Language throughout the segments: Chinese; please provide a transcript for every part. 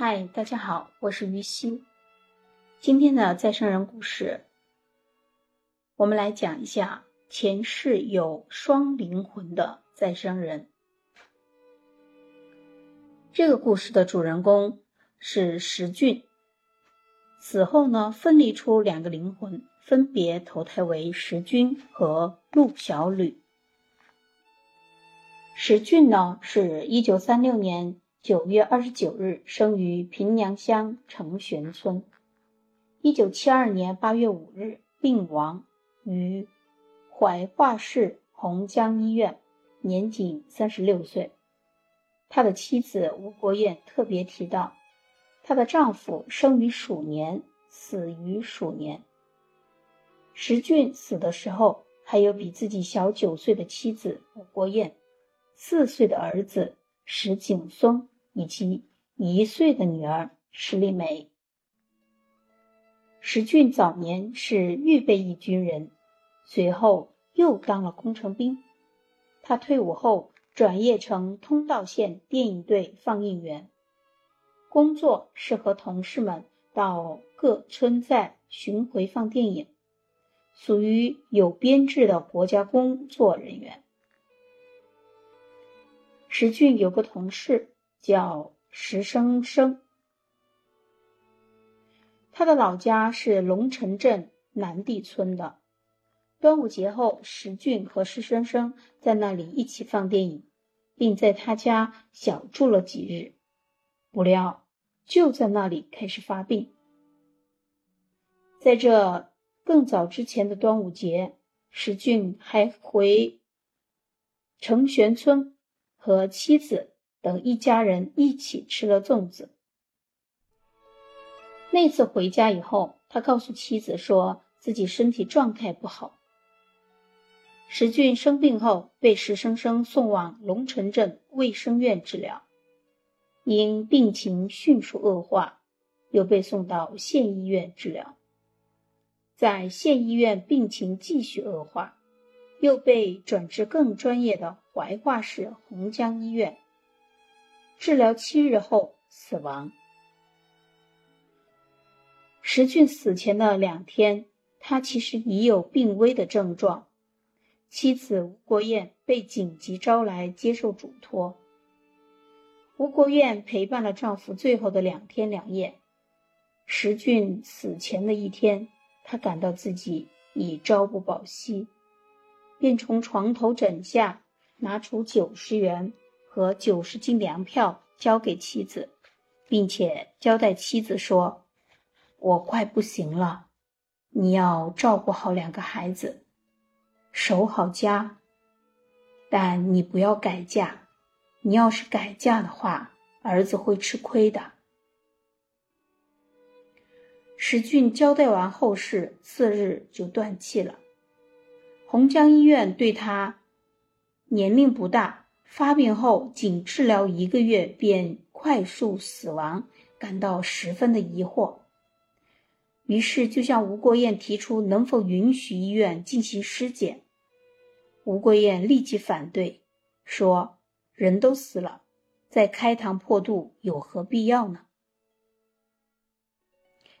嗨，大家好，我是于西。今天的再生人故事，我们来讲一下前世有双灵魂的再生人。这个故事的主人公是石俊，死后呢，分离出两个灵魂，分别投胎为石君和陆小吕。石俊呢，是一九三六年。九月二十九日生于平凉乡成玄村，一九七二年八月五日病亡于怀化市洪江医院，年仅三十六岁。他的妻子吴国艳特别提到，她的丈夫生于鼠年，死于鼠年。石俊死的时候，还有比自己小九岁的妻子吴国艳，四岁的儿子。石景松以及一岁的女儿石丽梅。石俊早年是预备役军人，随后又当了工程兵。他退伍后转业成通道县电影队放映员，工作是和同事们到各村寨巡回放电影，属于有编制的国家工作人员。石俊有个同事叫石生生，他的老家是龙城镇南地村的。端午节后，石俊和石生生在那里一起放电影，并在他家小住了几日。不料就在那里开始发病。在这更早之前的端午节，石俊还回成玄村。和妻子等一家人一起吃了粽子。那次回家以后，他告诉妻子说自己身体状态不好。石俊生病后被石生生送往龙城镇卫生院治疗，因病情迅速恶化，又被送到县医院治疗。在县医院病情继续恶化。又被转至更专业的怀化市洪江医院治疗七日后死亡。石俊死前的两天，他其实已有病危的症状。妻子吴国艳被紧急招来接受嘱托。吴国艳陪伴了丈夫最后的两天两夜。石俊死前的一天，她感到自己已朝不保夕。便从床头枕下拿出九十元和九十斤粮票交给妻子，并且交代妻子说：“我快不行了，你要照顾好两个孩子，守好家。但你不要改嫁，你要是改嫁的话，儿子会吃亏的。”石俊交代完后事，次日就断气了。洪江医院对他年龄不大，发病后仅治疗一个月便快速死亡，感到十分的疑惑，于是就向吴国艳提出能否允许医院进行尸检。吴国艳立即反对，说：“人都死了，再开膛破肚有何必要呢？”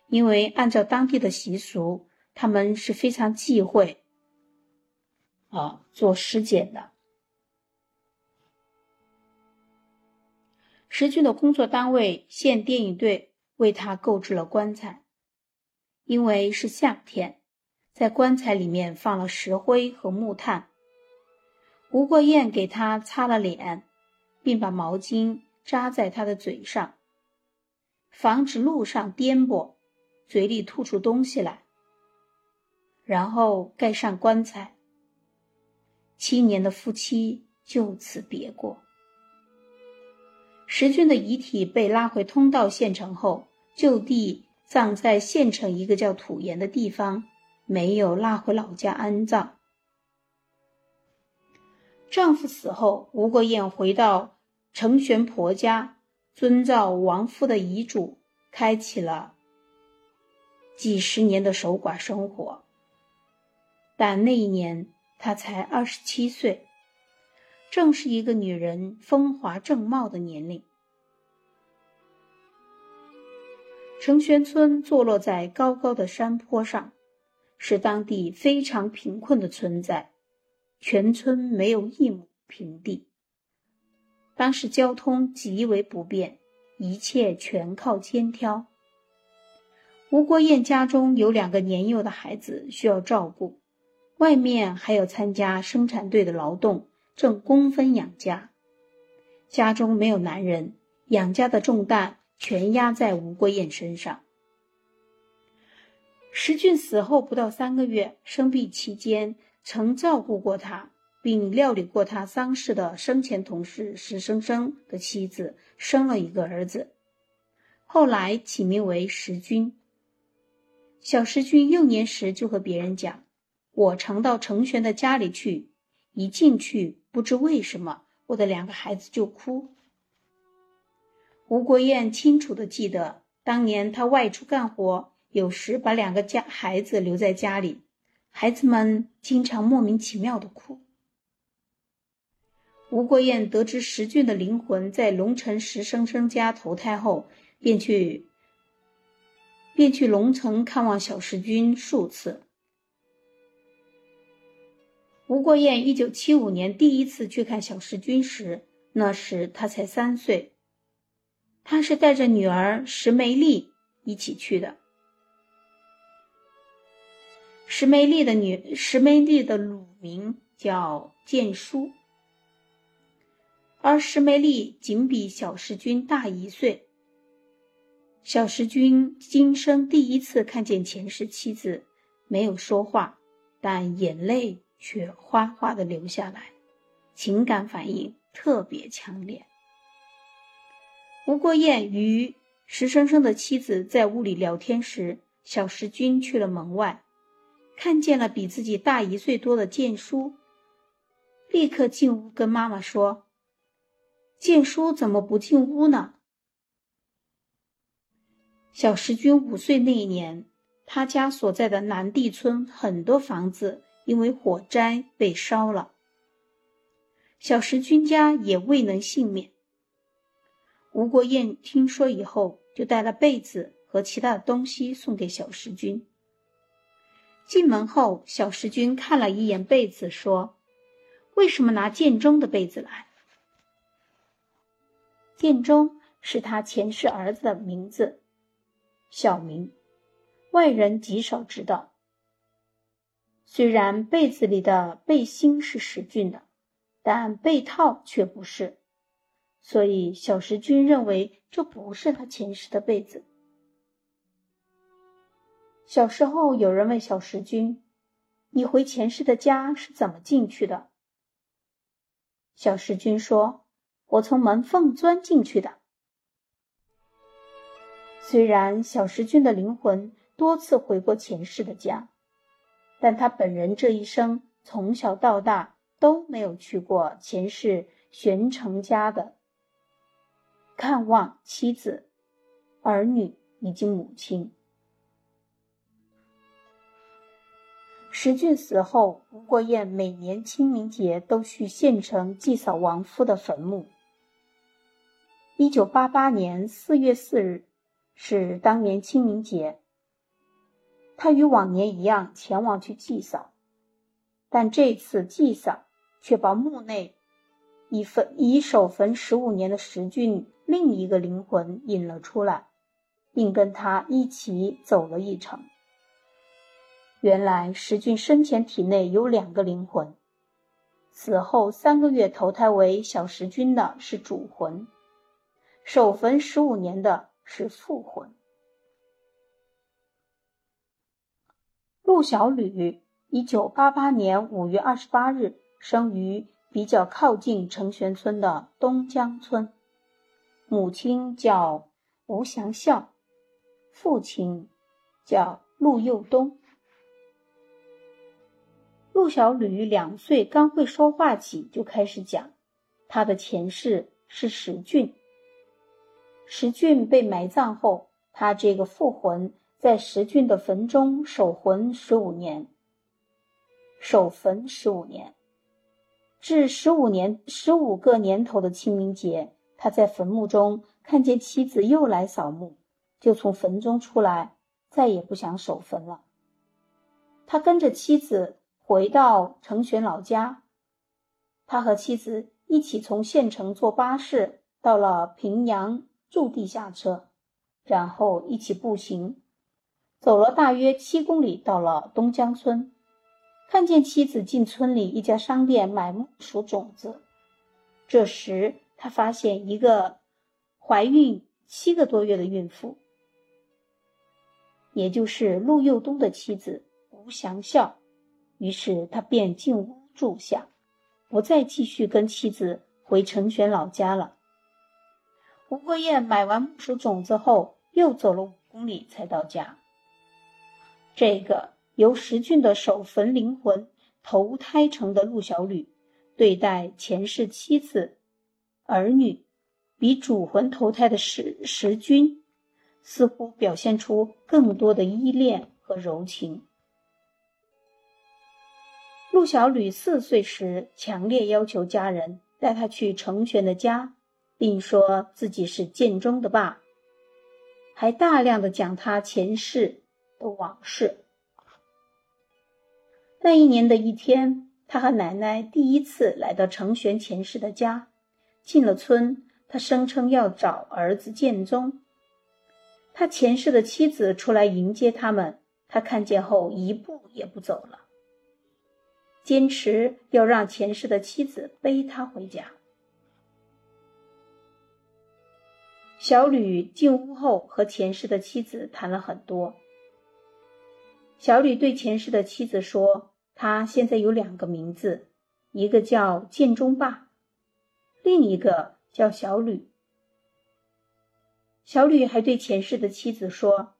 因为按照当地的习俗，他们是非常忌讳。啊，做尸检的。石俊的工作单位县电影队为他购置了棺材，因为是夏天，在棺材里面放了石灰和木炭。吴国艳给他擦了脸，并把毛巾扎在他的嘴上，防止路上颠簸，嘴里吐出东西来，然后盖上棺材。七年的夫妻就此别过。石俊的遗体被拉回通道县城后，就地葬在县城一个叫土岩的地方，没有拉回老家安葬。丈夫死后，吴国艳回到程玄婆家，遵照亡夫的遗嘱，开启了几十年的守寡生活。但那一年。她才二十七岁，正是一个女人风华正茂的年龄。成玄村坐落在高高的山坡上，是当地非常贫困的村在，全村没有一亩平地。当时交通极为不便，一切全靠肩挑。吴国燕家中有两个年幼的孩子需要照顾，外面还有参加生产队的劳动，挣工分养家。家中没有男人，养家的重担全压在吴国燕身上。石俊死后不到三个月，生病期间曾照顾过他。并料理过他丧事的生前同事石生生的妻子生了一个儿子，后来起名为石君。小石君幼年时就和别人讲：“我常到程玄的家里去，一进去不知为什么，我的两个孩子就哭。”吴国艳清楚的记得，当年他外出干活，有时把两个家孩子留在家里，孩子们经常莫名其妙的哭。吴国艳得知石俊的灵魂在龙城石生生家投胎后，便去便去龙城看望小石君数次。吴国燕一九七五年第一次去看小石君时，那时他才三岁，他是带着女儿石梅丽一起去的。石梅丽的女石梅丽的乳名叫建书。而石梅丽仅比小石君大一岁。小石君今生第一次看见前世妻子，没有说话，但眼泪却哗哗的流下来，情感反应特别强烈。吴国燕与石生生的妻子在屋里聊天时，小石君去了门外，看见了比自己大一岁多的建叔，立刻进屋跟妈妈说。建叔怎么不进屋呢？小石君五岁那一年，他家所在的南地村很多房子因为火灾被烧了，小石君家也未能幸免。吴国燕听说以后，就带了被子和其他的东西送给小石君。进门后，小石君看了一眼被子，说：“为什么拿建中的被子来？”建中是他前世儿子的名字，小名，外人极少知道。虽然被子里的背心是石俊的，但被套却不是，所以小石君认为这不是他前世的被子。小时候，有人问小石君：“你回前世的家是怎么进去的？”小石君说。我从门缝钻进去的。虽然小石君的灵魂多次回过前世的家，但他本人这一生从小到大都没有去过前世玄成家的看望妻子、儿女以及母亲。石俊死后，吴国燕每年清明节都去县城祭扫亡夫的坟墓。一九八八年四月四日是当年清明节，他与往年一样前往去祭扫，但这次祭扫却把墓内已坟已守坟十五年的石俊另一个灵魂引了出来，并跟他一起走了一程。原来石俊生前体内有两个灵魂，死后三个月投胎为小石君的是主魂。守坟十五年的是复魂。陆小吕，一九八八年五月二十八日生于比较靠近成玄村的东江村，母亲叫吴祥孝，父亲叫陆佑东。陆小吕两岁刚会说话起，就开始讲他的前世是石俊。石俊被埋葬后，他这个复魂在石俊的坟中守魂十五年，守坟十五年，至十五年十五个年头的清明节，他在坟墓中看见妻子又来扫墓，就从坟中出来，再也不想守坟了。他跟着妻子回到成玄老家，他和妻子一起从县城坐巴士到了平阳驻地下车，然后一起步行，走了大约七公里，到了东江村，看见妻子进村里一家商店买木薯种子。这时，他发现一个怀孕七个多月的孕妇，也就是陆佑东的妻子吴祥孝。于是他便进屋住下，不再继续跟妻子回成全老家了。吴国燕买完木薯种子后，又走了五公里才到家。这个由石俊的守坟灵魂投胎成的陆小吕。对待前世妻子、儿女，比主魂投胎的石石君，似乎表现出更多的依恋和柔情。陆小吕四岁时，强烈要求家人带他去程玄的家，并说自己是建中的爸，还大量的讲他前世的往事。那一年的一天。他和奶奶第一次来到程玄前世的家，进了村，他声称要找儿子建宗。他前世的妻子出来迎接他们，他看见后一步也不走了，坚持要让前世的妻子背他回家。小吕进屋后和前世的妻子谈了很多。小吕对前世的妻子说。他现在有两个名字，一个叫建中霸，另一个叫小吕。小吕还对前世的妻子说：“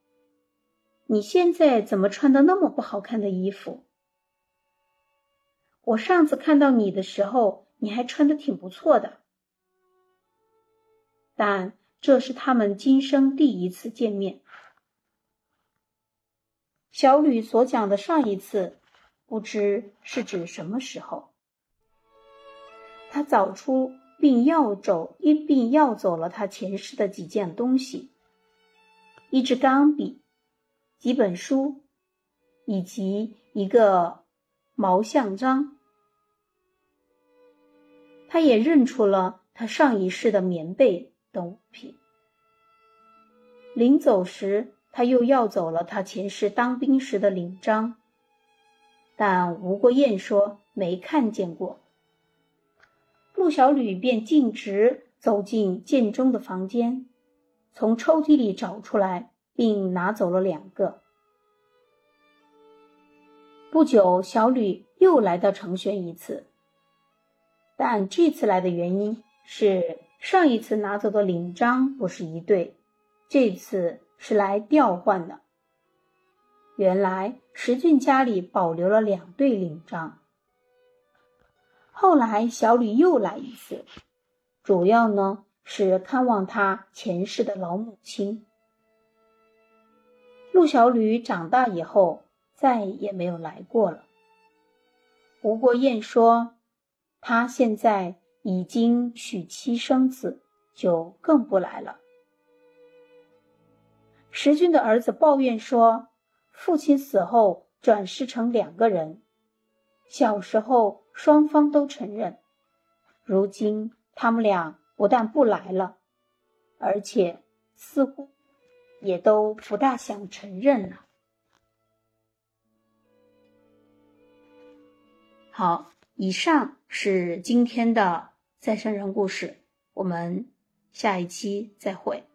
你现在怎么穿的那么不好看的衣服？我上次看到你的时候，你还穿的挺不错的。”但这是他们今生第一次见面。小吕所讲的上一次。不知是指什么时候，他早出并要走，一并要走了他前世的几件东西：一支钢笔、几本书，以及一个毛像章。他也认出了他上一世的棉被等物品。临走时，他又要走了他前世当兵时的领章。但吴国彦说没看见过，陆小吕便径直走进建中的房间，从抽屉里找出来，并拿走了两个。不久，小吕又来到程轩一次，但这次来的原因是上一次拿走的领章不是一对，这次是来调换的。原来石俊家里保留了两对领章。后来小吕又来一次，主要呢是看望他前世的老母亲。陆小吕长大以后再也没有来过了。吴国燕说，他现在已经娶妻生子，就更不来了。石俊的儿子抱怨说。父亲死后转世成两个人，小时候双方都承认，如今他们俩不但不来了，而且似乎也都不大想承认了。好，以上是今天的再生人故事，我们下一期再会。